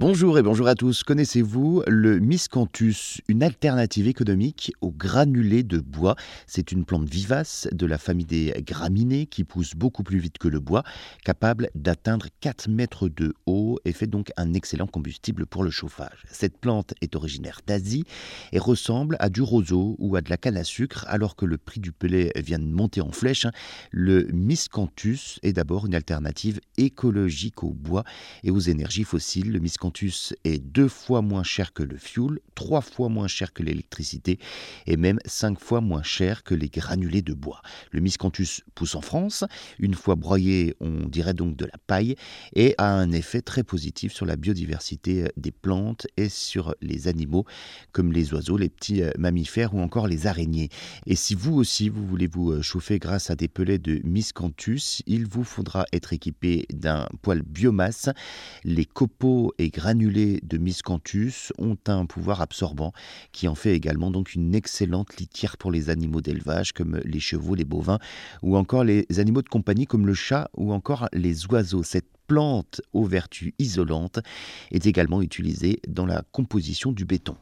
Bonjour et bonjour à tous. Connaissez-vous le miscanthus, une alternative économique aux granulés de bois? C'est une plante vivace de la famille des graminées qui pousse beaucoup plus vite que le bois, capable d'atteindre 4 mètres de haut et fait donc un excellent combustible pour le chauffage. Cette plante est originaire d'Asie et ressemble à du roseau ou à de la canne à sucre alors que le prix du pellet vient de monter en flèche. Hein. Le miscanthus est d'abord une alternative écologique au bois et aux énergies fossiles. Est deux fois moins cher que le fioul, trois fois moins cher que l'électricité et même cinq fois moins cher que les granulés de bois. Le miscanthus pousse en France, une fois broyé, on dirait donc de la paille et a un effet très positif sur la biodiversité des plantes et sur les animaux comme les oiseaux, les petits euh, mammifères ou encore les araignées. Et si vous aussi vous voulez vous euh, chauffer grâce à des pellets de miscanthus, il vous faudra être équipé d'un poêle biomasse. Les copeaux et granulés de miscanthus ont un pouvoir absorbant qui en fait également donc une excellente litière pour les animaux d'élevage comme les chevaux, les bovins ou encore les animaux de compagnie comme le chat ou encore les oiseaux. Cette plante aux vertus isolantes est également utilisée dans la composition du béton.